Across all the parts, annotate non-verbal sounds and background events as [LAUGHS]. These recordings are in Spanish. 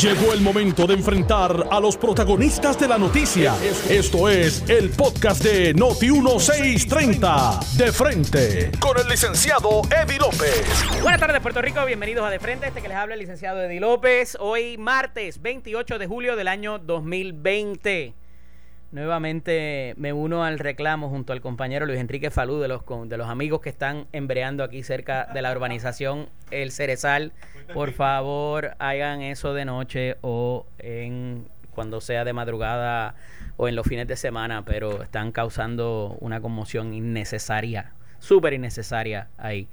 Llegó el momento de enfrentar a los protagonistas de la noticia. Esto es el podcast de Noti1630. De frente, con el licenciado Eddie López. Buenas tardes, Puerto Rico. Bienvenidos a De Frente. Este que les habla el licenciado Eddie López. Hoy, martes 28 de julio del año 2020. Nuevamente me uno al reclamo junto al compañero Luis Enrique Falú de los, de los amigos que están embreando aquí cerca de la urbanización El Cerezal. Por favor, hagan eso de noche o en cuando sea de madrugada o en los fines de semana, pero están causando una conmoción innecesaria, súper innecesaria ahí.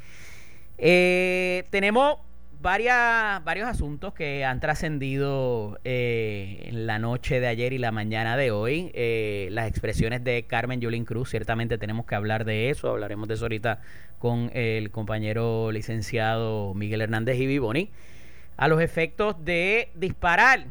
Eh, tenemos varias, varios asuntos que han trascendido eh, la noche de ayer y la mañana de hoy. Eh, las expresiones de Carmen Yulín Cruz, ciertamente tenemos que hablar de eso. Hablaremos de eso ahorita con el compañero licenciado Miguel Hernández y Vivoni. A los efectos de disparar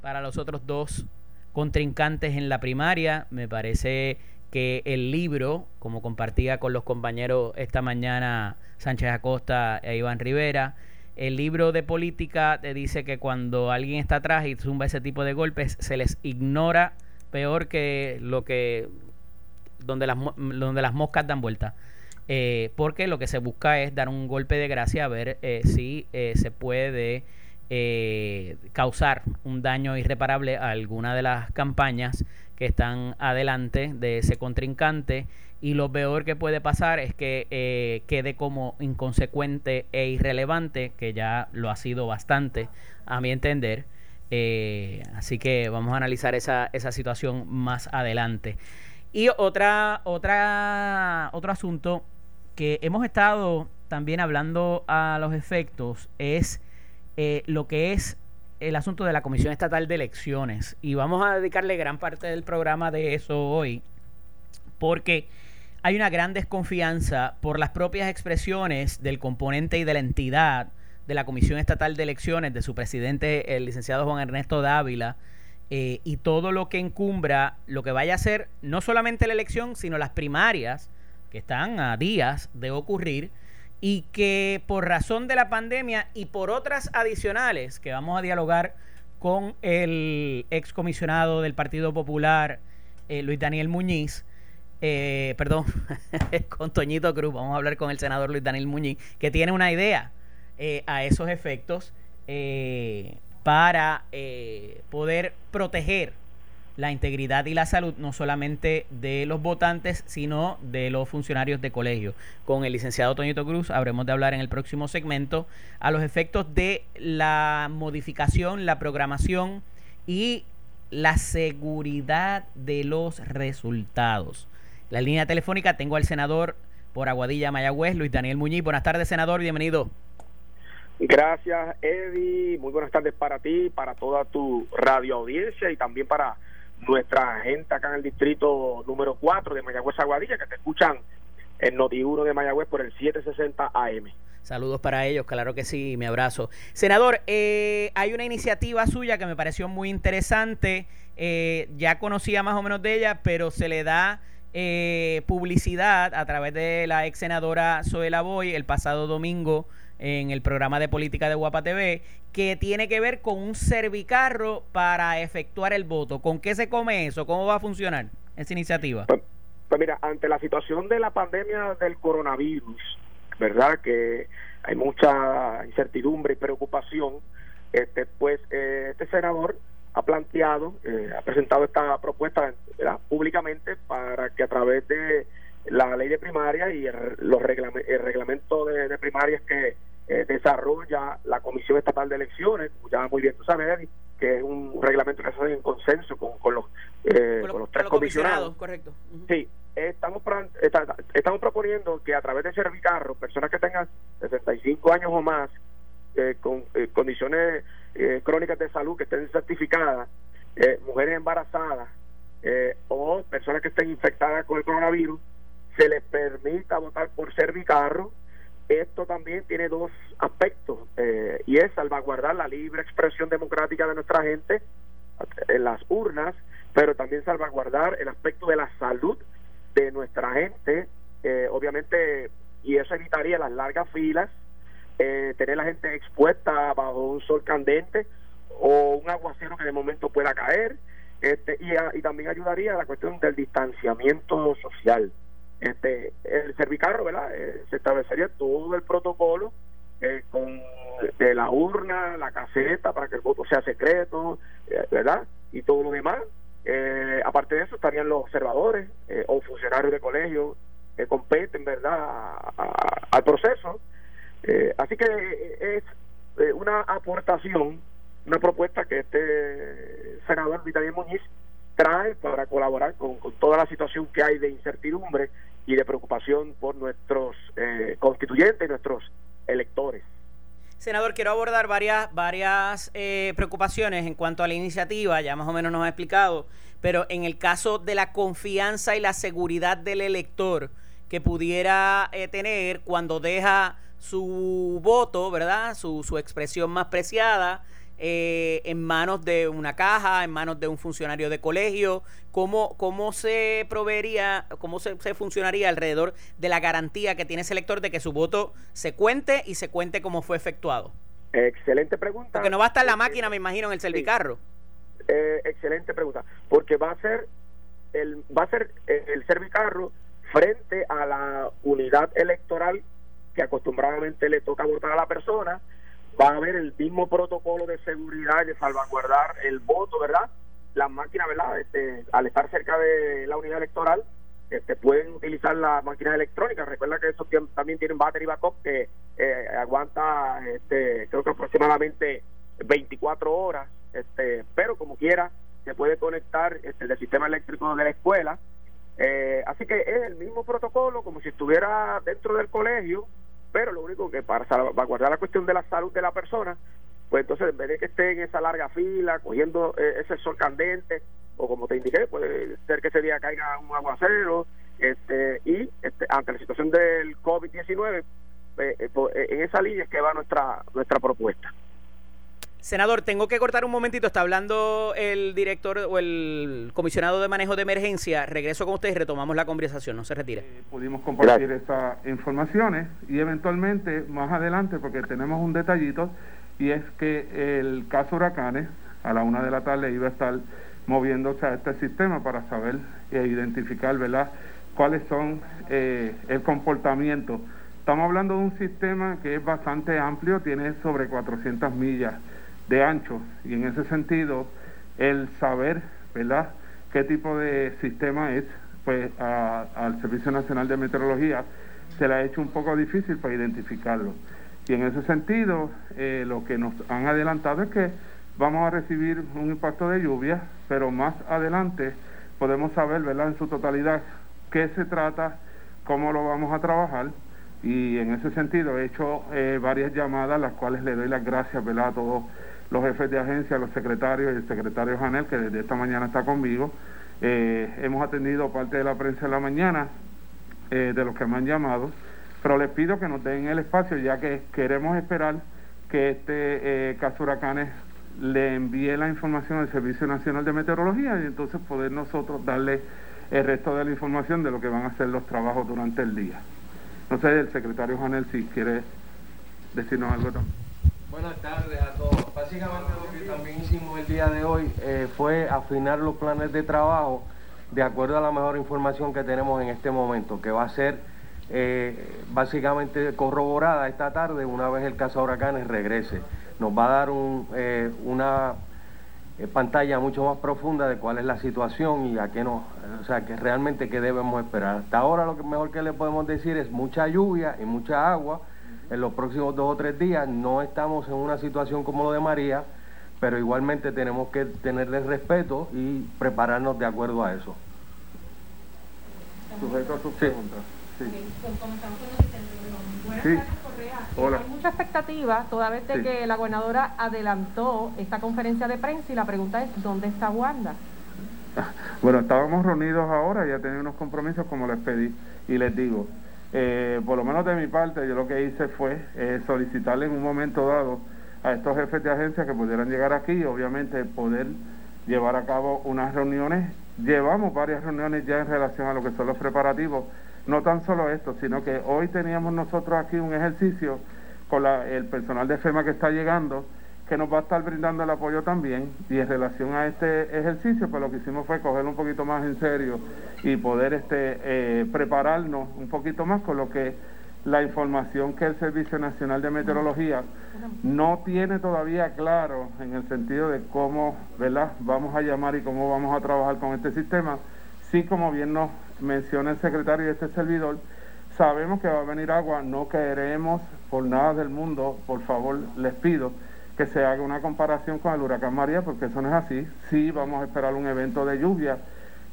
para los otros dos contrincantes en la primaria, me parece que el libro, como compartía con los compañeros esta mañana Sánchez Acosta e Iván Rivera, el libro de política te dice que cuando alguien está atrás y zumba ese tipo de golpes, se les ignora peor que lo que donde las, donde las moscas dan vuelta. Eh, porque lo que se busca es dar un golpe de gracia a ver eh, si eh, se puede causar un daño irreparable a alguna de las campañas que están adelante de ese contrincante y lo peor que puede pasar es que eh, quede como inconsecuente e irrelevante, que ya lo ha sido bastante, a mi entender. Eh, así que vamos a analizar esa, esa situación más adelante. Y otra, otra, otro asunto que hemos estado también hablando a los efectos es eh, lo que es el asunto de la Comisión Estatal de Elecciones. Y vamos a dedicarle gran parte del programa de eso hoy, porque hay una gran desconfianza por las propias expresiones del componente y de la entidad de la Comisión Estatal de Elecciones, de su presidente, el licenciado Juan Ernesto Dávila, eh, y todo lo que encumbra lo que vaya a ser no solamente la elección, sino las primarias, que están a días de ocurrir, y que por razón de la pandemia y por otras adicionales que vamos a dialogar con el excomisionado del Partido Popular, eh, Luis Daniel Muñiz, eh, perdón, [LAUGHS] con Toñito Cruz, vamos a hablar con el senador Luis Daniel Muñiz, que tiene una idea eh, a esos efectos eh, para poder proteger la integridad y la salud no solamente de los votantes, sino de los funcionarios de colegio. Con el licenciado Toñito Cruz habremos de hablar en el próximo segmento a los efectos de la modificación, la programación y la seguridad de los resultados. La línea telefónica tengo al senador por Aguadilla, Mayagüez, Luis Daniel Muñiz. Buenas tardes, senador, bienvenido. Gracias, Eddie. Muy buenas tardes para ti, para toda tu radio audiencia y también para nuestra gente acá en el distrito número 4 de Mayagüez, Aguadilla, que te escuchan en Noti1 de Mayagüez por el 760 AM. Saludos para ellos, claro que sí, mi abrazo. Senador, eh, hay una iniciativa suya que me pareció muy interesante. Eh, ya conocía más o menos de ella, pero se le da eh, publicidad a través de la ex senadora Zoela Boy el pasado domingo en el programa de política de Guapa TV, que tiene que ver con un servicarro para efectuar el voto. ¿Con qué se come eso? ¿Cómo va a funcionar esa iniciativa? Pues, pues mira, ante la situación de la pandemia del coronavirus, ¿verdad? Que hay mucha incertidumbre y preocupación, este pues eh, este senador ha planteado, eh, ha presentado esta propuesta públicamente para que a través de la ley de primaria y el, los el reglamento de, primarias que eh, desarrolla la Comisión Estatal de Elecciones, ya muy bien tú sabes, que es un reglamento que se hace en consenso con, los, eh, con, los, tres comisionados. Correcto. Sí, estamos, estamos proponiendo que a través de Servicarro, personas que tengan 65 años o más, eh, con eh, condiciones eh, crónicas de salud que estén certificadas, mujeres embarazadas o personas que estén infectadas con el coronavirus, se les permita votar por Servicarro. Esto también tiene dos aspectos y es salvaguardar la libre expresión democrática de nuestra gente en las urnas, pero también salvaguardar el aspecto de la salud de nuestra gente, obviamente, y eso evitaría las largas filas eh, tener la gente expuesta bajo un sol candente o un aguacero que de momento pueda caer. Este, y, y también ayudaría a la cuestión del distanciamiento social. Este, el servicarro, ¿verdad? Eh, se establecería todo el protocolo eh, con de la urna, la caseta para que el voto sea secreto, eh, ¿verdad? Y todo lo demás. aparte de eso estarían los observadores o funcionarios de colegio que competen, ¿verdad?, al proceso. Así que es una aportación, una propuesta que este senador Vitalín Muñiz trae para colaborar con, toda la situación que hay de incertidumbre y de preocupación por nuestros eh, constituyentes, nuestros electores. Senador, quiero abordar varias, varias eh, preocupaciones en cuanto a la iniciativa, ya más o menos nos ha explicado, pero en el caso de la confianza y la seguridad del elector que pudiera eh, tener cuando deja su voto, ¿verdad? Su, su expresión más preciada eh, en manos de una caja, en manos de un funcionario de colegio? ¿Cómo, cómo se proveería, cómo se, funcionaría alrededor de la garantía que tiene ese elector de que su voto se cuente y se cuente como fue efectuado? Excelente pregunta. Porque no va a estar la máquina, me imagino, en el servicarro. Eh, excelente pregunta. Porque va a ser el, va a ser el servicarro frente a la unidad electoral que acostumbradamente le toca votar a la persona va a haber el mismo protocolo de seguridad de salvaguardar el voto, ¿verdad? Las máquinas, ¿verdad? Este, al estar cerca de la unidad electoral, este, pueden utilizar las máquinas electrónicas. Recuerda que esos también tienen battery backup que eh, aguanta, este, creo que aproximadamente 24 horas, este, pero como quiera, se puede conectar este, el sistema eléctrico de la escuela. Eh, así que es el mismo protocolo, como si estuviera dentro del colegio, pero lo único que para salvaguardar la cuestión de la salud de la persona, pues entonces en vez de que esté en esa larga fila cogiendo eh, ese sol candente, o como te indiqué, puede ser que ese día caiga un aguacero, este, y este, ante la situación del COVID-19, pues, eh, pues, en esa línea es que va nuestra, nuestra propuesta. Senador, tengo que cortar un momentito. Está hablando el director o el comisionado de manejo de emergencia. Regreso con ustedes y retomamos la conversación. No se retire. Eh, pudimos compartir estas informaciones y eventualmente más adelante, porque tenemos un detallito, y es que el caso Huracanes a la una de la tarde iba a estar moviéndose a este sistema para saber e identificar, ¿verdad?, cuáles son eh, el comportamiento. Estamos hablando de un sistema que es bastante amplio, tiene sobre 400 millas de ancho y en ese sentido el saber, ¿verdad?, qué tipo de sistema es, pues al Servicio Nacional de Meteorología se le ha hecho un poco difícil para identificarlo. Y en ese sentido, eh, lo que nos han adelantado es que vamos a recibir un impacto de lluvia, pero más adelante podemos saber, ¿verdad?, en su totalidad qué se trata, cómo lo vamos a trabajar. Y en ese sentido he hecho eh, varias llamadas, las cuales le doy las gracias, ¿verdad?, a todos los jefes de agencia, los secretarios y el secretario Janel, que desde esta mañana está conmigo. Eh, hemos atendido parte de la prensa en la mañana, eh, de los que me han llamado, pero les pido que nos den el espacio, ya que queremos esperar que este eh, caso huracanes le envíe la información al Servicio Nacional de Meteorología y entonces poder nosotros darle el resto de la información de lo que van a hacer los trabajos durante el día. No sé, el secretario Janel, si quiere decirnos algo también. Buenas tardes a todos. Básicamente lo que también hicimos el día de hoy eh, fue afinar los planes de trabajo de acuerdo a la mejor información que tenemos en este momento, que va a ser eh, básicamente corroborada esta tarde una vez el caso huracanes regrese. Nos va a dar eh, una pantalla mucho más profunda de cuál es la situación y a qué nos, o sea, que realmente qué debemos esperar. Hasta ahora lo que mejor que le podemos decir es mucha lluvia y mucha agua en los próximos dos o tres días. No estamos en una situación como lo de María, pero igualmente tenemos que tenerle respeto y prepararnos de acuerdo a eso. Sujeto a sus preguntas. Sí. Sí. Hola. Hay mucha expectativa, toda vez de que la gobernadora adelantó esta conferencia de prensa y la pregunta es, ¿dónde está Wanda? [LAUGHS] Bueno, estábamos reunidos ahora, ya tenía unos compromisos como les pedí y les digo, eh, por lo menos de mi parte, yo lo que hice fue eh, solicitarle en un momento dado a estos jefes de agencia que pudieran llegar aquí y obviamente poder llevar a cabo unas reuniones. Llevamos varias reuniones ya en relación a lo que son los preparativos. No tan solo esto, sino que hoy teníamos nosotros aquí un ejercicio con el personal de FEMA que está llegando, que nos va a estar brindando el apoyo también. Y en relación a este ejercicio, pues lo que hicimos fue cogerlo un poquito más en serio y poder este, eh, prepararnos un poquito más con lo que la información que el Servicio Nacional de Meteorología no tiene todavía claro en el sentido de cómo ¿verdad? vamos a llamar y cómo vamos a trabajar con este sistema. Sí, como bien nos menciona el secretario de este servidor, sabemos que va a venir agua, no queremos por nada del mundo, por favor, les pido que se haga una comparación con el huracán María, porque eso no es así. Sí, vamos a esperar un evento de lluvia,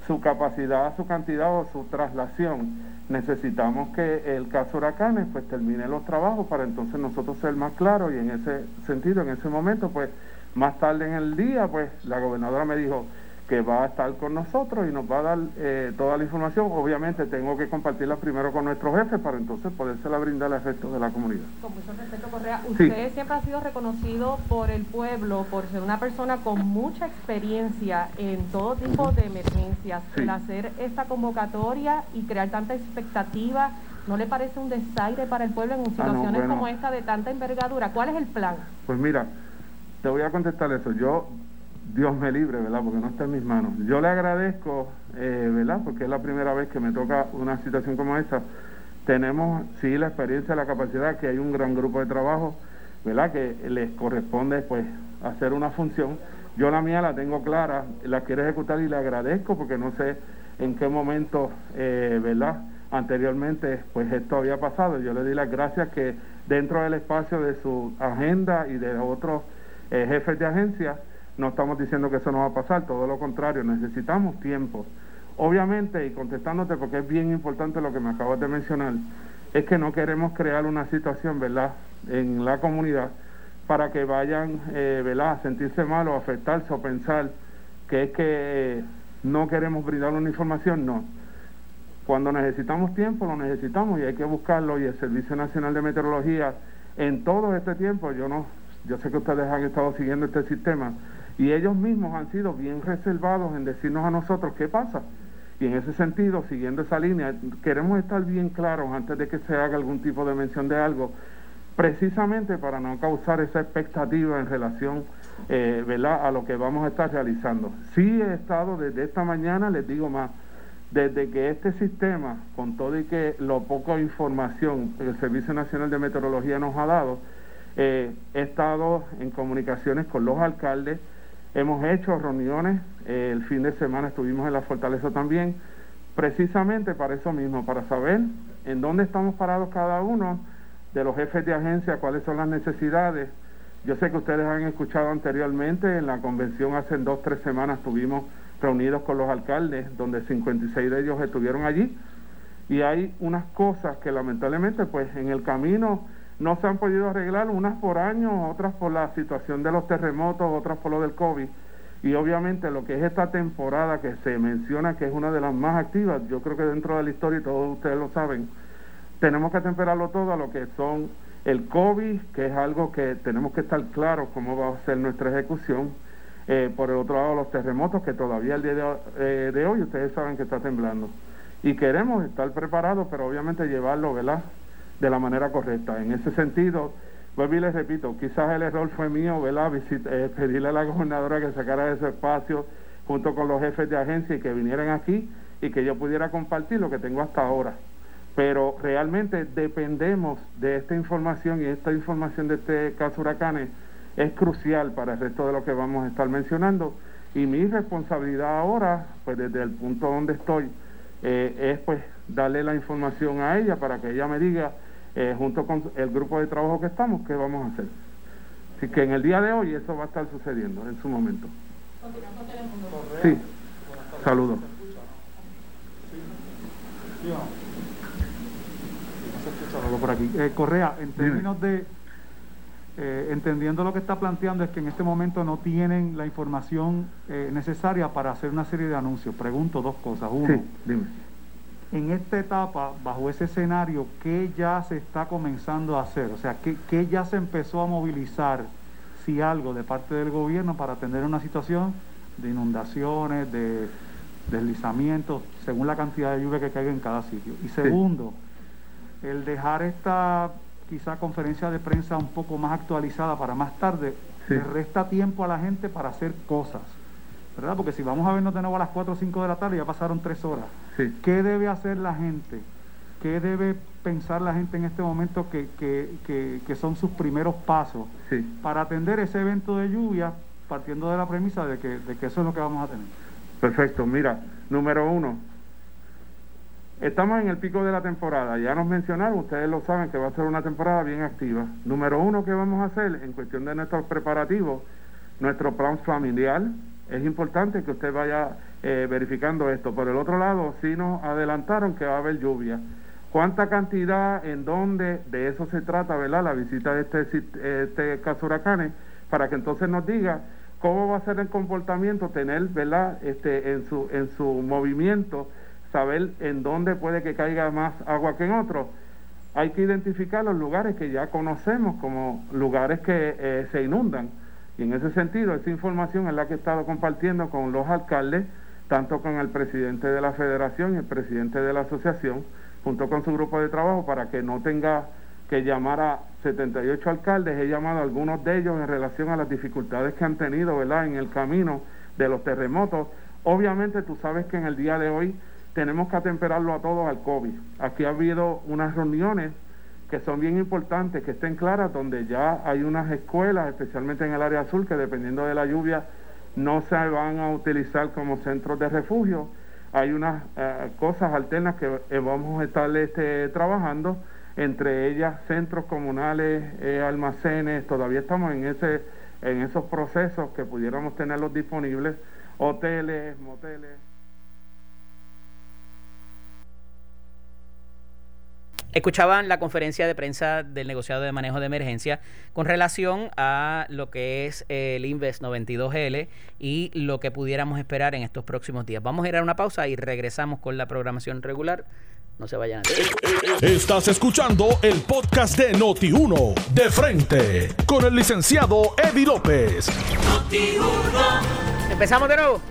su capacidad, su cantidad o su traslación. Necesitamos que el caso huracanes pues termine los trabajos para entonces nosotros ser más claros y en ese sentido, en ese momento, pues más tarde en el día, pues la gobernadora me dijo, que va a estar con nosotros y nos va a dar eh, toda la información. Obviamente tengo que compartirla primero con nuestros jefes para entonces podérsela brindar al resto de la comunidad. Con mucho respeto, Correa. Usted siempre ha sido reconocido por el pueblo por ser una persona con mucha experiencia en todo tipo de emergencias. El hacer esta convocatoria y crear tanta expectativa, ¿no le parece un desaire para el pueblo en ah, situaciones como esta de tanta envergadura? ¿Cuál es el plan? Pues mira, te voy a contestar eso. Yo Dios me libre, ¿verdad? Porque no está en mis manos. Yo le agradezco, eh, ¿verdad? Porque es la primera vez que me toca una situación como esta. Tenemos, sí, la experiencia, la capacidad, que hay un gran grupo de trabajo, ¿verdad? Que les corresponde, pues, hacer una función. Yo la mía la tengo clara, la quiero ejecutar y le agradezco porque no sé en qué momento, eh, ¿verdad? Anteriormente, pues esto había pasado. Yo le di las gracias que dentro del espacio de su agenda y de otros eh, jefes de agencia, no estamos diciendo que eso no va a pasar, todo lo contrario, necesitamos tiempo. Obviamente, y contestándote porque es bien importante lo que me acabas de mencionar, es que no queremos crear una situación, ¿verdad?, en la comunidad para que vayan, eh, ¿verdad?, a sentirse mal o afectarse o pensar que es que no queremos brindar una información, no. Cuando necesitamos tiempo, lo necesitamos y hay que buscarlo y el Servicio Nacional de Meteorología en todo este tiempo, yo no, yo sé que ustedes han estado siguiendo este sistema, y ellos mismos han sido bien reservados en decirnos a nosotros qué pasa. Y en ese sentido, siguiendo esa línea, queremos estar bien claros antes de que se haga algún tipo de mención de algo, precisamente para no causar esa expectativa en relación eh, a lo que vamos a estar realizando. Sí he estado desde esta mañana, les digo más, desde que este sistema, con todo y que lo poco información que el Servicio Nacional de Meteorología nos ha dado, eh, he estado en comunicaciones con los alcaldes, Hemos hecho reuniones, eh, el fin de semana estuvimos en la fortaleza también, precisamente para eso mismo, para saber en dónde estamos parados cada uno de los jefes de agencia, cuáles son las necesidades. Yo sé que ustedes han escuchado anteriormente, en la convención hace dos, tres semanas estuvimos reunidos con los alcaldes, donde 56 de ellos estuvieron allí, y hay unas cosas que lamentablemente pues en el camino no se han podido arreglar, unas por año, otras por la situación de los terremotos, otras por lo del COVID. Y obviamente lo que es esta temporada que se menciona que es una de las más activas, yo creo que dentro de la historia, y todos ustedes lo saben, tenemos que temperarlo todo a lo que son el COVID, que es algo que tenemos que estar claros cómo va a ser nuestra ejecución. Eh, por el otro lado, los terremotos, que todavía el día de, eh, de hoy ustedes saben que está temblando. Y queremos estar preparados, pero obviamente llevarlo, ¿verdad? De la manera correcta. En ese sentido, vuelvo y les repito, quizás el error fue mío, ¿verdad? Eh, pedirle a la gobernadora que sacara de su espacio junto con los jefes de agencia y que vinieran aquí y que yo pudiera compartir lo que tengo hasta ahora. Pero realmente dependemos de esta información y esta información de este caso huracanes es crucial para el resto de lo que vamos a estar mencionando. Y mi responsabilidad ahora, pues desde el punto donde estoy, eh, es pues darle la información a ella para que ella me diga eh, junto con el grupo de trabajo que estamos, ¿qué vamos a hacer? Así que en el día de hoy eso va a estar sucediendo en su momento. Sí, saludos. por aquí. Eh, Correa, en términos de, eh, entendiendo lo que está planteando, es que en este momento no tienen la información necesaria para hacer una serie de anuncios. Pregunto dos cosas. Uno, dime en esta etapa, bajo ese escenario, ¿qué ya se está comenzando a hacer? O sea, ¿qué, ya se empezó a movilizar, si algo, de parte del gobierno para atender una situación de inundaciones, de deslizamientos, según la cantidad de lluvia que caiga en cada sitio? Y segundo, el dejar esta quizá conferencia de prensa un poco más actualizada para más tarde, le resta tiempo a la gente para hacer cosas. ¿Verdad? Porque si vamos a vernos de nuevo a las 4 o 5 de la tarde, ya pasaron 3 horas. ¿Qué debe hacer la gente? ¿Qué debe pensar la gente en este momento que, que, que, son sus primeros pasos para atender ese evento de lluvia, partiendo de la premisa de que, de que eso es lo que vamos a tener? Perfecto, mira, número uno, estamos en el pico de la temporada, ya nos mencionaron, ustedes lo saben que va a ser una temporada bien activa. Número uno que vamos a hacer en cuestión de nuestros preparativos, nuestro plan familiar, es importante que usted vaya eh, verificando esto. Por el otro lado, sí nos adelantaron que va a haber lluvia. ¿Cuánta cantidad, en dónde? De eso se trata, ¿verdad? La visita de este, este caso huracanes, para que entonces nos diga cómo va a ser el comportamiento, tener, ¿verdad? Este, en su, en su movimiento, saber en dónde puede que caiga más agua que en otros. Hay que identificar los lugares que ya conocemos como lugares que eh, se inundan y en ese sentido, esa información es la que he estado compartiendo con los alcaldes, tanto con el presidente de la federación y el presidente de la asociación, junto con su grupo de trabajo, para que no tenga que llamar a 78 alcaldes. He llamado a algunos de ellos en relación a las dificultades que han tenido ¿verdad? en el camino de los terremotos. Obviamente tú sabes que en el día de hoy tenemos que atemperarlo a todos al COVID. Aquí ha habido unas reuniones que son bien importantes, que estén claras, donde ya hay unas escuelas, especialmente en el área azul, que dependiendo de la lluvia no se van a utilizar como centros de refugio. Hay unas eh, cosas alternas que vamos a estar este, trabajando, entre ellas centros comunales, eh, almacenes, todavía estamos en, ese, en esos procesos que pudiéramos tenerlos disponibles, hoteles, moteles. Escuchaban la conferencia de prensa del negociado de manejo de emergencia con relación a lo que es el Invest 92L y lo que pudiéramos esperar en estos próximos días. Vamos a ir a una pausa y regresamos con la programación regular. No se vayan. Estás escuchando el podcast de Noti1 de frente con el licenciado Eddie López. Empezamos de nuevo.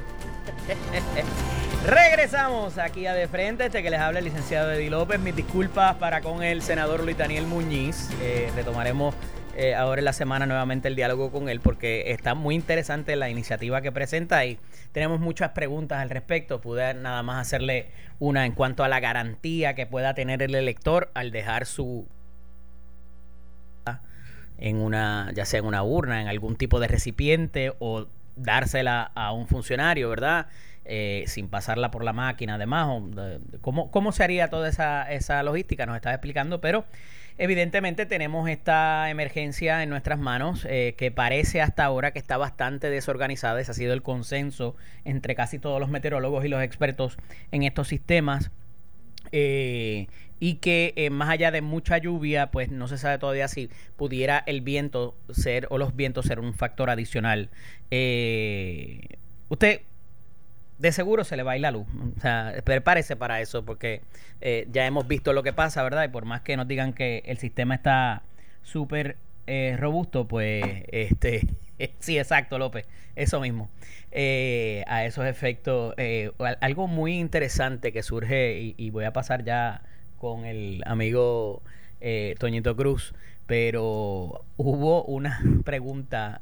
[LAUGHS] Regresamos aquí a De Frente, este que les habla el licenciado Eddie López. Mis disculpas para con el senador Luis Daniel Muñiz. Eh, retomaremos eh, ahora en la semana nuevamente el diálogo con él porque está muy interesante la iniciativa que presenta y tenemos muchas preguntas al respecto. Pude nada más hacerle una en cuanto a la garantía que pueda tener el elector al dejar su en una ya sea en una urna, en algún tipo de recipiente o dársela a un funcionario, ¿verdad? Eh, sin pasarla por la máquina además, ¿cómo, ¿cómo se haría toda esa, esa logística? Nos estaba explicando, pero evidentemente tenemos esta emergencia en nuestras manos eh, que parece hasta ahora que está bastante desorganizada, ese ha sido el consenso entre casi todos los meteorólogos y los expertos en estos sistemas. Eh, y que más allá de mucha lluvia, pues no se sabe todavía si pudiera el viento ser o los vientos ser un factor adicional. usted de seguro se le va a ir la luz. O sea, prepárese para eso porque eh, ya hemos visto lo que pasa, ¿verdad? Y por más que nos digan que el sistema está súper eh, robusto, pues este [LAUGHS] sí, exacto, López, eso mismo. Eh, a esos efectos, algo muy interesante que surge, y, voy a pasar ya con el amigo Toñito Cruz, pero hubo una pregunta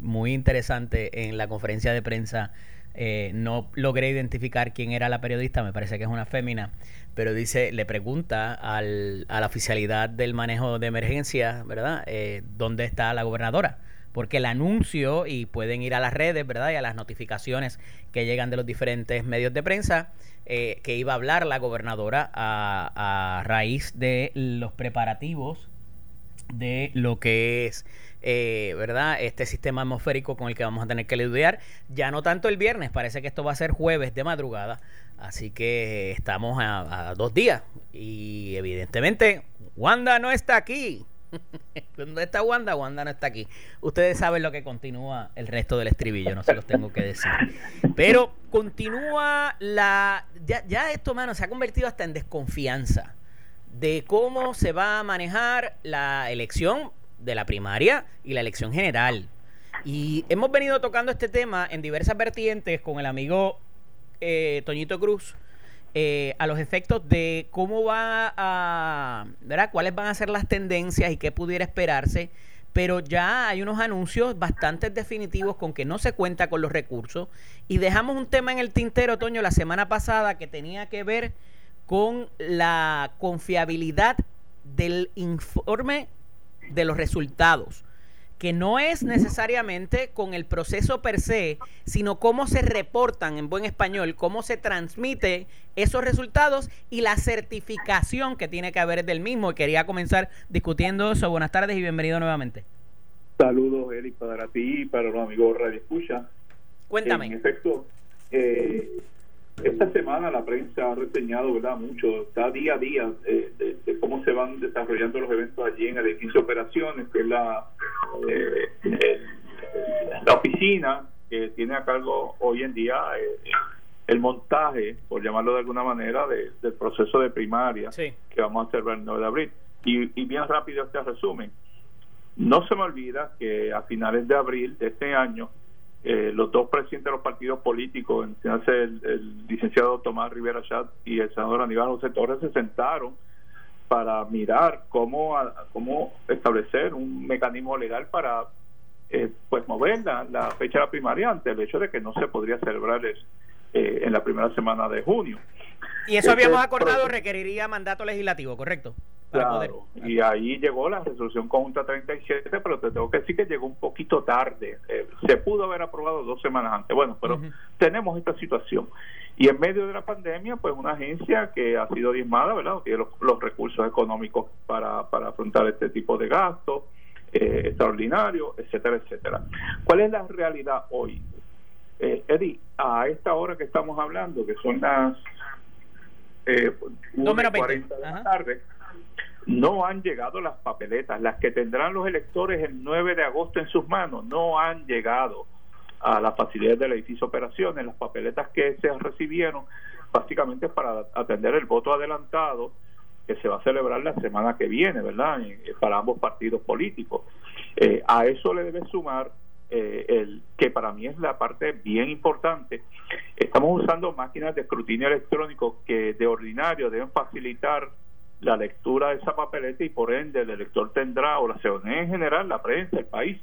muy interesante en la conferencia de prensa eh, no logré identificar quién era la periodista, me parece que es una fémina, pero dice, le pregunta al, a la oficialidad del manejo de emergencia, ¿verdad? Eh, ¿Dónde está la gobernadora? Porque el anuncio, y pueden ir a las redes, ¿verdad? Y a las notificaciones que llegan de los diferentes medios de prensa, eh, que iba a hablar la gobernadora a, a raíz de los preparativos de lo que es eh, ¿verdad? Este sistema atmosférico con el que vamos a tener que lidiar. Ya no tanto el viernes, parece que esto va a ser jueves de madrugada. Así que estamos a, dos días. Y evidentemente, Wanda no está aquí. [LAUGHS] ¿Dónde está Wanda? Wanda no está aquí. Ustedes saben lo que continúa el resto del estribillo, no se los tengo que decir. Pero continúa la. Ya, ya esto, mano, se ha convertido hasta en desconfianza de cómo se va a manejar la elección de la primaria y la elección general. Y hemos venido tocando este tema en diversas vertientes con el amigo eh, Toñito Cruz. Eh, a los efectos de cómo va a, ¿verdad? ¿Cuáles van a ser las tendencias y qué pudiera esperarse pero ya hay unos anuncios bastante definitivos con que no se cuenta con los recursos y dejamos un tema en el tintero, Toño, la semana pasada que tenía que ver con la confiabilidad del informe de los resultados que no es necesariamente con el proceso per se, sino cómo se reportan en buen español, cómo se transmite esos resultados y la certificación que tiene que haber del mismo. Quería comenzar discutiendo eso. Buenas tardes y bienvenido nuevamente. Saludos, Eric, para ti y para los amigos Radio Escucha. Cuéntame. En efecto, eh, esta semana la prensa ha reseñado ¿verdad? mucho, está día a día eh, de, cómo se van desarrollando los eventos allí en el edificio de operaciones, que es la, eh, la oficina que tiene a cargo hoy en día eh, el montaje, por llamarlo de alguna manera, del proceso de primaria que vamos a hacer el 9 de abril. Y, y bien rápido este resumen. No se me olvida que a finales de abril de este año eh, los dos presidentes de los partidos políticos, el, el licenciado Tomás Rivera Chat y el senador Aníbal José Torres, se sentaron para mirar cómo, cómo establecer un mecanismo legal para eh, pues mover la, fecha de la primaria ante el hecho de que no se podría celebrar eh, en la primera semana de junio. Y eso habíamos acordado requeriría mandato legislativo, ¿correcto? claro, y ahí llegó la resolución conjunta 37, pero te tengo que decir que llegó un poquito tarde. Eh, se pudo haber aprobado dos semanas antes. Bueno, pero tenemos esta situación. Y en medio de la pandemia, pues una agencia que ha sido diezmada, ¿verdad? Tiene los, recursos económicos para, para afrontar este tipo de gastos eh, extraordinarios, etcétera, etcétera. ¿Cuál es la realidad hoy? Eh, Eddie, a esta hora que estamos hablando, que son las eh, 1.40 de la tarde, no han llegado las papeletas, las que tendrán los electores el 9 de agosto en sus manos, no han llegado a las facilidades del edificio operaciones, las papeletas que se recibieron básicamente para atender el voto adelantado que se va a celebrar la semana que viene, ¿verdad? Para ambos partidos políticos. Eh, a eso le debe sumar eh, el que para mí es la parte bien importante. Estamos usando máquinas de escrutinio electrónico que de ordinario deben facilitar la lectura de esa papeleta y por ende el elector tendrá, o la ciudadanía en general, la prensa, el país,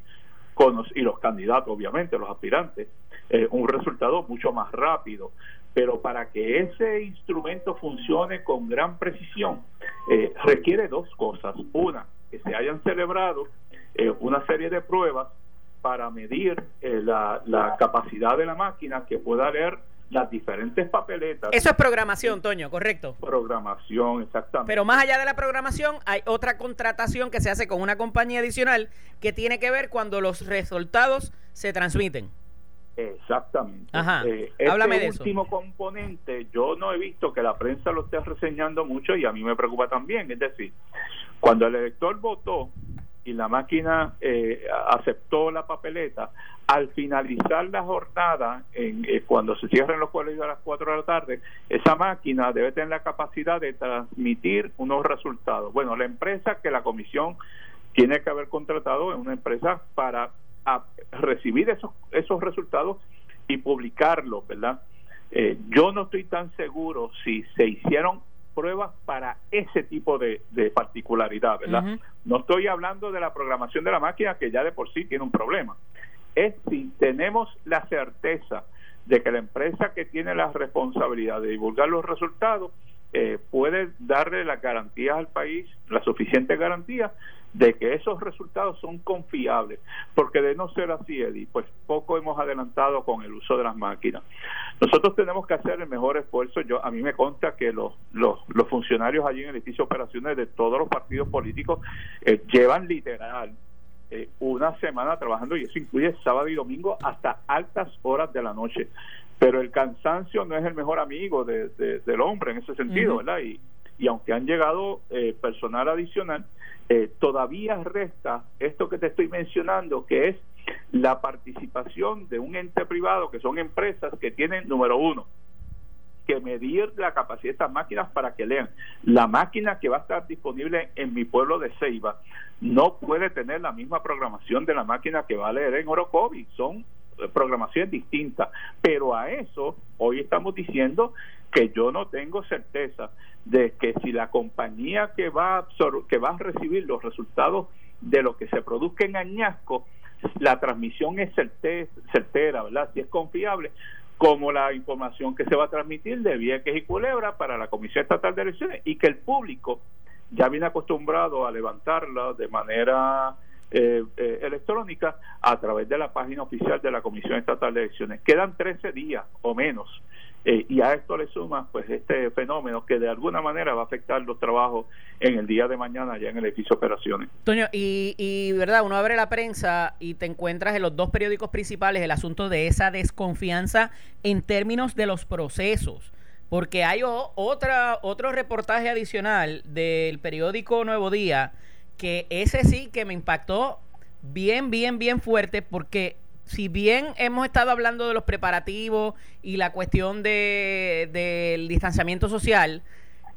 con y los candidatos, obviamente, los aspirantes, eh, un resultado mucho más rápido. Pero para que ese instrumento funcione con gran precisión, eh, requiere dos cosas. Una, que se hayan celebrado eh, una serie de pruebas para medir la, la capacidad de la máquina que pueda leer las diferentes papeletas. Eso es programación, Toño, correcto. Programación, exactamente. Pero más allá de la programación, hay otra contratación que se hace con una compañía adicional que tiene que ver cuando los resultados se transmiten. Exactamente. Ajá. Eh, este Háblame de último componente, yo no he visto que la prensa lo esté reseñando mucho y a mí me preocupa también. Es decir, cuando el elector votó y la máquina eh, aceptó la papeleta, al finalizar la jornada, en, eh, cuando se cierren los colegios a las 4 de la tarde, esa máquina debe tener la capacidad de transmitir unos resultados. Bueno, la empresa que la comisión tiene que haber contratado es una empresa para recibir esos, esos resultados y publicarlos, ¿verdad? Eh, yo no estoy tan seguro si se hicieron pruebas para ese tipo de, particularidad, ¿verdad? No estoy hablando de la programación de la máquina que ya de por sí tiene un problema es si tenemos la certeza de que la empresa que tiene la responsabilidad de divulgar los resultados eh, puede darle las garantías al país, la suficiente garantía de que esos resultados son confiables, porque de no ser así, Eddie, pues poco hemos adelantado con el uso de las máquinas. Nosotros tenemos que hacer el mejor esfuerzo. Yo a mí me consta que los, los, funcionarios allí en el edificio de operaciones de todos los partidos políticos eh, llevan literal eh, una semana trabajando y eso incluye sábado y domingo hasta altas horas de la noche. Pero el cansancio no es el mejor amigo de, del hombre en ese sentido, ¿verdad? Y, y aunque han llegado eh, personal adicional, eh, todavía resta esto que te estoy mencionando, que es la participación de un ente privado, que son empresas que tienen, número uno, que medir la capacidad de estas máquinas para que lean. La máquina que va a estar disponible en mi pueblo de Ceiba no puede tener la misma programación de la máquina que va a leer en Orocovi. Son programaciones distintas. Pero a eso hoy estamos diciendo que yo no tengo certeza de que si la compañía que va a, que va a recibir los resultados de lo que se produzca en Añasco, la transmisión es certera, ¿verdad? Si es confiable, como la información que se va a transmitir de Vieques y Culebra para la Comisión Estatal de Elecciones y que el público ya viene acostumbrado a levantarla de manera eh, eh, electrónica a través de la página oficial de la Comisión Estatal de Elecciones. Quedan 13 días o menos eh, y a esto le suma pues este fenómeno que de alguna manera va a afectar los trabajos en el día de mañana ya en el edificio operaciones. Toño, y, y verdad, uno abre la prensa y te encuentras en los dos periódicos principales el asunto de esa desconfianza en términos de los procesos. Porque hay otra, otro reportaje adicional del periódico Nuevo Día, que ese sí que me impactó bien, bien, bien fuerte, porque si bien hemos estado hablando de los preparativos y la cuestión de, del distanciamiento social,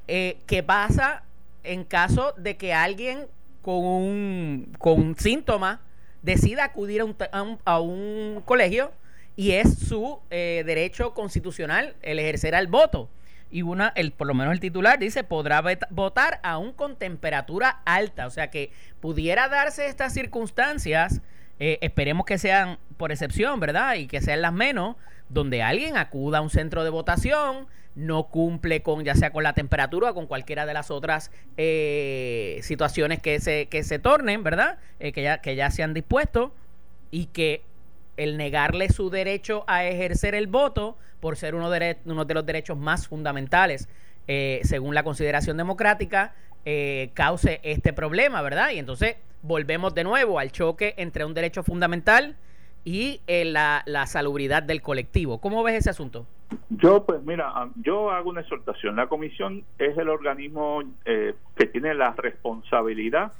eh, ¿qué pasa en caso de que alguien con un, con síntoma decida acudir a un, a un, colegio y es su eh, derecho constitucional el ejercer el voto? Y una, el, por lo menos el titular dice, podrá votar aún con temperatura alta. O sea que pudiera darse estas circunstancias eh, esperemos que sean por excepción, ¿verdad? Y que sean las menos, donde alguien acuda a un centro de votación, no cumple con ya sea con la temperatura o con cualquiera de las otras eh, situaciones que se, que se tornen, ¿verdad? Eh, que, ya, que ya se han dispuesto y que el negarle su derecho a ejercer el voto por ser uno de, uno de los derechos más fundamentales según la consideración democrática cause este problema, ¿verdad? Y entonces volvemos de nuevo al choque entre un derecho fundamental y eh, la, la, salubridad del colectivo. ¿Cómo ves ese asunto? Yo, pues mira, ah, yo hago una exhortación. La comisión es el organismo eh, que tiene la responsabilidad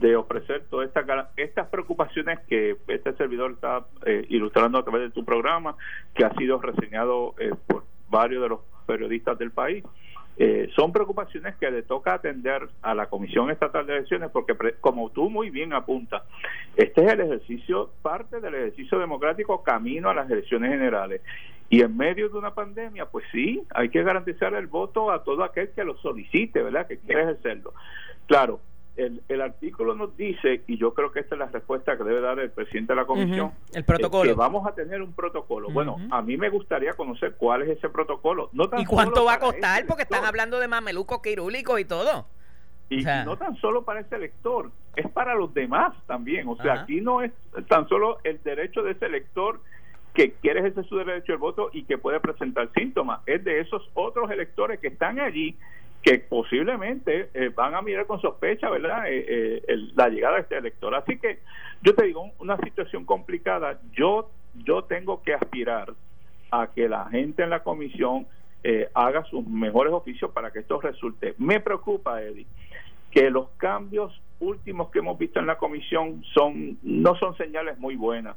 de ofrecer todas estas estas preocupaciones que este servidor está eh, ilustrando a través de tu programa, que ha sido reseñado por varios de los periodistas del país eh, son preocupaciones que le toca atender a la Comisión Estatal de Elecciones porque, como tú muy bien apuntas, este es el ejercicio, parte del ejercicio democrático camino a las elecciones generales. Y en medio de una pandemia, pues sí, hay que garantizar el voto a todo aquel que lo solicite, ¿verdad? Que quiere ejercerlo. Claro, el, el, artículo nos dice, y yo creo que esta es la respuesta que debe dar el presidente de la comisión, el protocolo. que vamos a tener un protocolo. Bueno, a mí me gustaría conocer cuál es ese protocolo. No ¿Y cuánto va a costar? Porque están hablando de mameluco quirúlico y todo. Y, no tan solo para ese elector, es para los demás también. O sea, aquí no es tan solo el derecho de ese elector que quiere ejercer su derecho al voto y que puede presentar síntomas, es de esos otros electores que están allí que posiblemente eh, van a mirar con sospecha, ¿verdad?, eh, eh, la llegada de este elector. Así que yo te digo, una situación complicada, yo, yo tengo que aspirar a que la gente en la comisión haga sus mejores oficios para que esto resulte. Me preocupa, Eddie, que los cambios últimos que hemos visto en la comisión son no son señales muy buenas.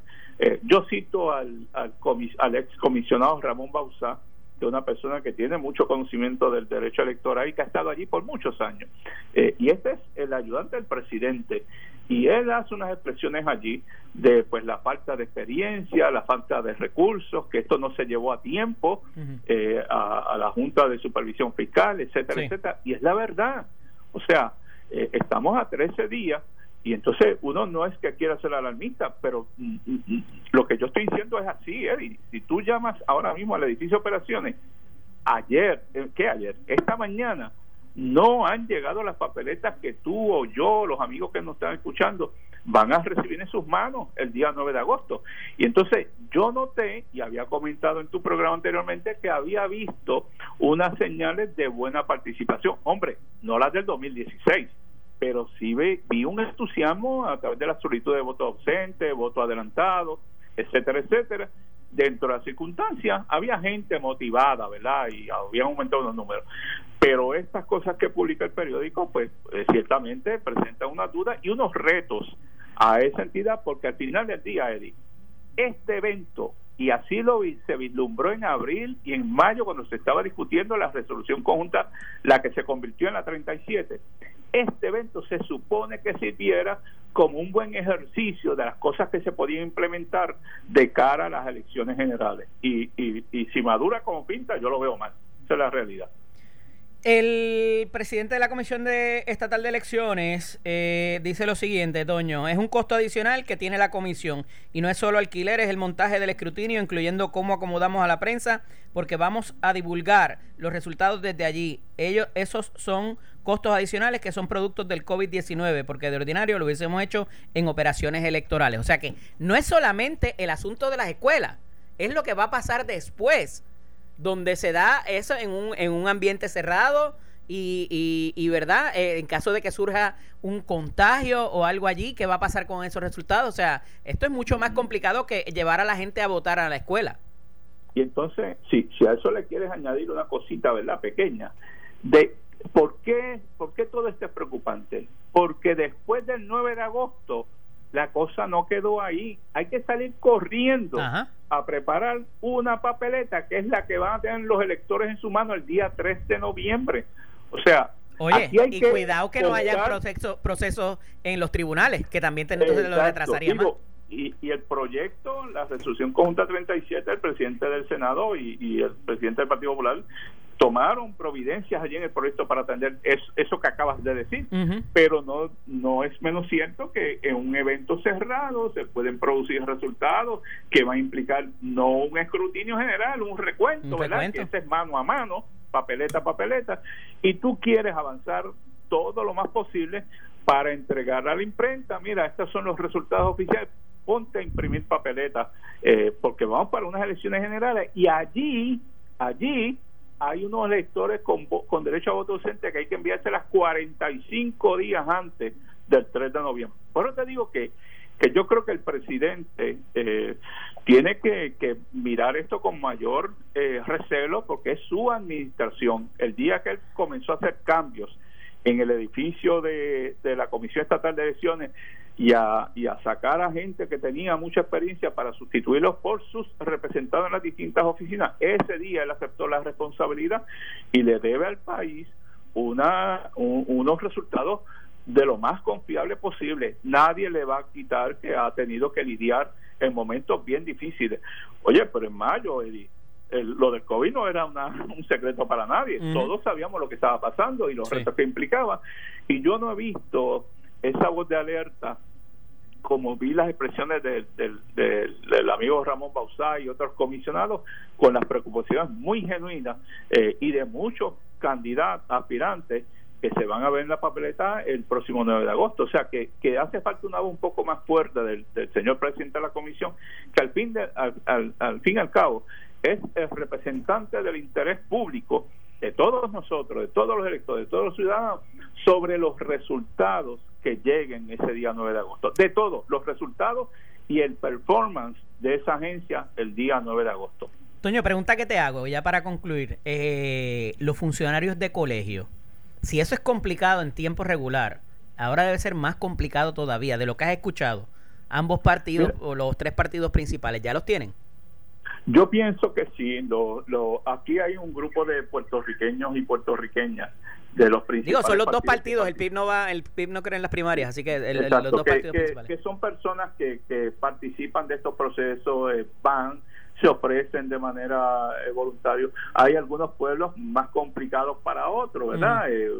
yo cito al, al, al ex comisionado Ramón Bauzá, de una persona que tiene mucho conocimiento del derecho electoral y que ha estado allí por muchos años. Eh, y este es el ayudante del presidente y él hace unas expresiones allí de pues la falta de experiencia, la falta de recursos, que esto no se llevó a tiempo eh, a, la Junta de Supervisión Fiscal, etcétera, etcétera. Y es la verdad. O sea, eh, estamos a 13 días y entonces uno no es que quiera ser alarmista, pero mm, mm, mm, lo que yo estoy diciendo es así, Eddie. Si tú llamas ahora mismo al edificio de operaciones, ayer, eh, ¿qué ayer? Esta mañana no han llegado las papeletas que tú o yo, los amigos que nos están escuchando, van a recibir en sus manos el día 9 de agosto. Y entonces yo noté, y había comentado en tu programa anteriormente, que había visto unas señales de buena participación. Hombre, no las del 2016 pero sí vi un entusiasmo a través de la solicitud de voto ausente, voto adelantado, etcétera, etcétera. Dentro de las circunstancias había gente motivada, ¿verdad? Y había aumentado los números. Pero estas cosas que publica el periódico, pues eh, ciertamente presentan una duda y unos retos a esa entidad, porque al final del día, Eddie, este evento y así lo se vislumbró en abril y en mayo cuando se estaba discutiendo la resolución conjunta, la que se convirtió en la 37. Este evento se supone que sirviera como un buen ejercicio de las cosas que se podían implementar de cara a las elecciones generales. Y, y, y si madura como pinta, yo lo veo mal. Esa es la realidad. El presidente de la Comisión de Estatal de Elecciones eh, dice lo siguiente, Doño, es un costo adicional que tiene la comisión y no es solo alquiler, es el montaje del escrutinio, incluyendo cómo acomodamos a la prensa, porque vamos a divulgar los resultados desde allí. Ellos, esos son costos adicionales que son productos del COVID-19, porque de ordinario lo hubiésemos hecho en operaciones electorales. O sea que no es solamente el asunto de las escuelas, es lo que va a pasar después donde se da eso en un, en un ambiente cerrado y, y, verdad, eh, en caso de que surja un contagio o algo allí, ¿qué va a pasar con esos resultados? O sea, esto es mucho más complicado que llevar a la gente a votar a la escuela. Y entonces, si, si a eso le quieres añadir una cosita, ¿verdad? Pequeña, de por qué, por qué todo esto es preocupante. Porque después del 9 de agosto, la cosa no quedó ahí. Hay que salir corriendo a preparar una papeleta que es la que van a tener los electores en su mano el día 3 de noviembre. O sea, Oye, y cuidado que no haya procesos proceso en los tribunales, que también entonces lo retrasaría más. Y, y, el proyecto, la resolución conjunta 37, el presidente del Senado y, y el presidente del Partido Popular tomaron providencias allí en el proyecto para atender eso, que acabas de decir, pero no no es menos cierto que en un evento cerrado se pueden producir resultados que van a implicar no un escrutinio general, un recuento, ¿verdad? Que ese es mano a mano, papeleta a papeleta, y tú quieres avanzar todo lo más posible para entregar a la imprenta, mira, estos son los resultados oficiales, ponte a imprimir papeletas, eh, porque vamos para unas elecciones generales y allí, allí hay unos electores con, con derecho a voto ausente que hay que enviárselas 45 días antes del 3 de noviembre. Por eso te digo que, que yo creo que el presidente eh, tiene que, que, mirar esto con mayor eh, recelo porque es su administración. El día que él comenzó a hacer cambios en el edificio de, de la Comisión Estatal de Elecciones, y a, y a sacar a gente que tenía mucha experiencia para sustituirlos por sus representados en las distintas oficinas. Ese día él aceptó la responsabilidad y le debe al país una, unos resultados de lo más confiable posible. Nadie le va a quitar que ha tenido que lidiar en momentos bien difíciles. Oye, pero en mayo, lo del COVID no era un secreto para nadie. Todos sabíamos lo que estaba pasando y los retos que implicaba. Y yo no he visto esa voz de alerta, como vi las expresiones del, del, amigo Ramón Bausá y otros comisionados, con las preocupaciones muy genuinas eh, y de muchos candidatos, aspirantes, que se van a ver en la papeleta el próximo 9 de agosto. O sea, que, que hace falta una voz un poco más fuerte del, señor presidente de la comisión, que al fin, de, al, al fin y al cabo es el representante del interés público de todos nosotros, de todos los electores, de todos los ciudadanos, sobre los resultados que lleguen ese día 9 de agosto. De todos los resultados y el performance de esa agencia el día 9 de agosto. Toño, pregunta que te hago, ya para concluir. Eh, los funcionarios de colegio, si eso es complicado en tiempo regular, ahora debe ser más complicado todavía. De lo que has escuchado, ambos partidos o los tres partidos principales, ¿ya los tienen? Yo pienso que sí. Lo, lo, aquí hay un grupo de puertorriqueños y puertorriqueñas de los principales. Digo, son los dos partidos. El PIB no va, el PIB no cree en las primarias, así que los dos partidos principales. Que son personas que, que participan de estos procesos, eh, van, se ofrecen de manera eh, voluntaria. Hay algunos pueblos más complicados para otros, ¿verdad? Eh,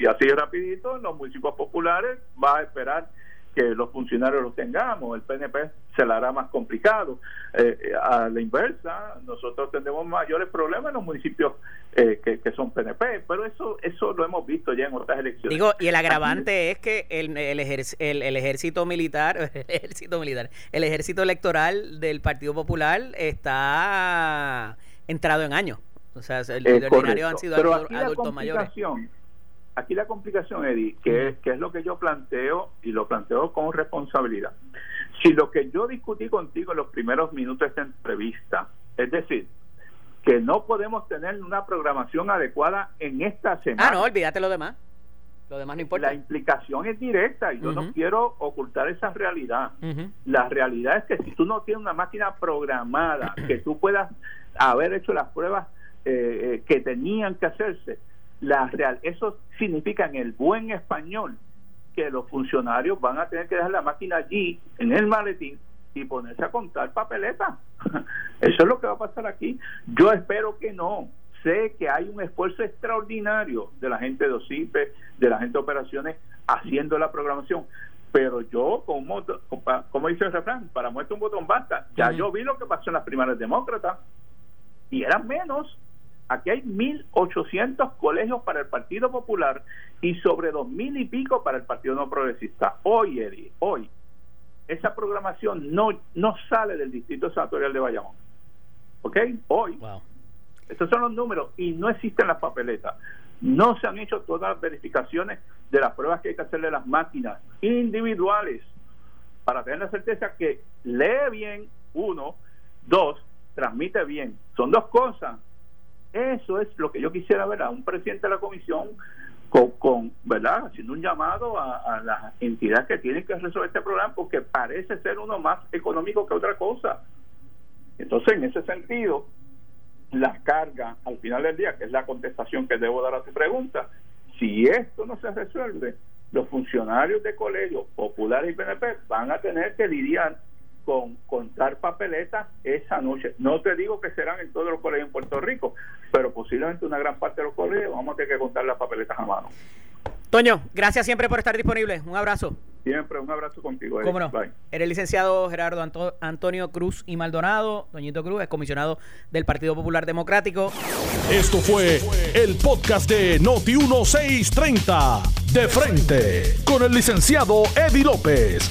y así rapidito, en los municipios populares va a esperar que los funcionarios los tengamos, el PNP se la hará más complicado. Eh, a la inversa, nosotros tendremos mayores problemas en los municipios eh, que, son PNP, pero eso eso lo hemos visto ya en otras elecciones. Digo, y el agravante es que el, el, el, ejército militar, [LAUGHS] el ejército militar, el ejército electoral del Partido Popular está entrado en años. O sea, el, el ordinario han sido adultos mayores aquí la complicación, Eddie, que es, que es lo que yo planteo y lo planteo con responsabilidad. Si lo que yo discutí contigo en los primeros minutos de esta entrevista, es decir, que no podemos tener una programación adecuada en esta semana. Ah, no, olvídate lo demás. Lo demás no importa. La implicación es directa y yo no quiero ocultar esa realidad. La realidad es que si tú no tienes una máquina programada, que tú puedas haber hecho las pruebas eh, eh, que tenían que hacerse, la real. Eso significa en el buen español que los funcionarios van a tener que dejar la máquina allí, en el maletín, y ponerse a contar papeletas. [LAUGHS] Eso es lo que va a pasar aquí. Yo espero que no. sé que hay un esfuerzo extraordinario de la gente de OCIPE, de la gente de operaciones, haciendo la programación. Pero yo, como, como dice el refrán, para muerte un botón basta. Ya yo vi lo que pasó en las primarias demócratas y eran menos. Aquí hay 1.800 colegios para el Partido Popular y sobre 2.000 y pico para el Partido No Progresista. Hoy, Eddie, hoy, esa programación no, no sale del Distrito Senatorial de Bayamón. ¿Ok? Hoy. Estos son los números y no existen las papeletas. No se han hecho todas las verificaciones de las pruebas que hay que hacerle a las máquinas individuales para tener la certeza que lee bien, uno, dos, transmite bien. Son dos cosas. Eso es lo que yo quisiera ver a un presidente de la comisión con, ¿verdad? Haciendo un llamado a, las entidades que tienen que resolver este programa porque parece ser uno más económico que otra cosa. Entonces, en ese sentido, la carga al final del día, que es la contestación que debo dar a tu pregunta, si esto no se resuelve, los funcionarios de colegios populares y PNP van a tener que lidiar con contar papeletas esa noche. No te digo que serán en todos los colegios en Puerto Rico, pero posiblemente una gran parte de los colegios vamos a tener que contar las papeletas a mano. Toño, gracias siempre por estar disponible. Un abrazo. Siempre, un abrazo contigo. ¿Cómo no? Eres licenciado Gerardo Antonio Cruz y Maldonado. Doñito Cruz es comisionado del Partido Popular Democrático. Esto fue el podcast de Noti1630. De frente, con el licenciado Eddie López.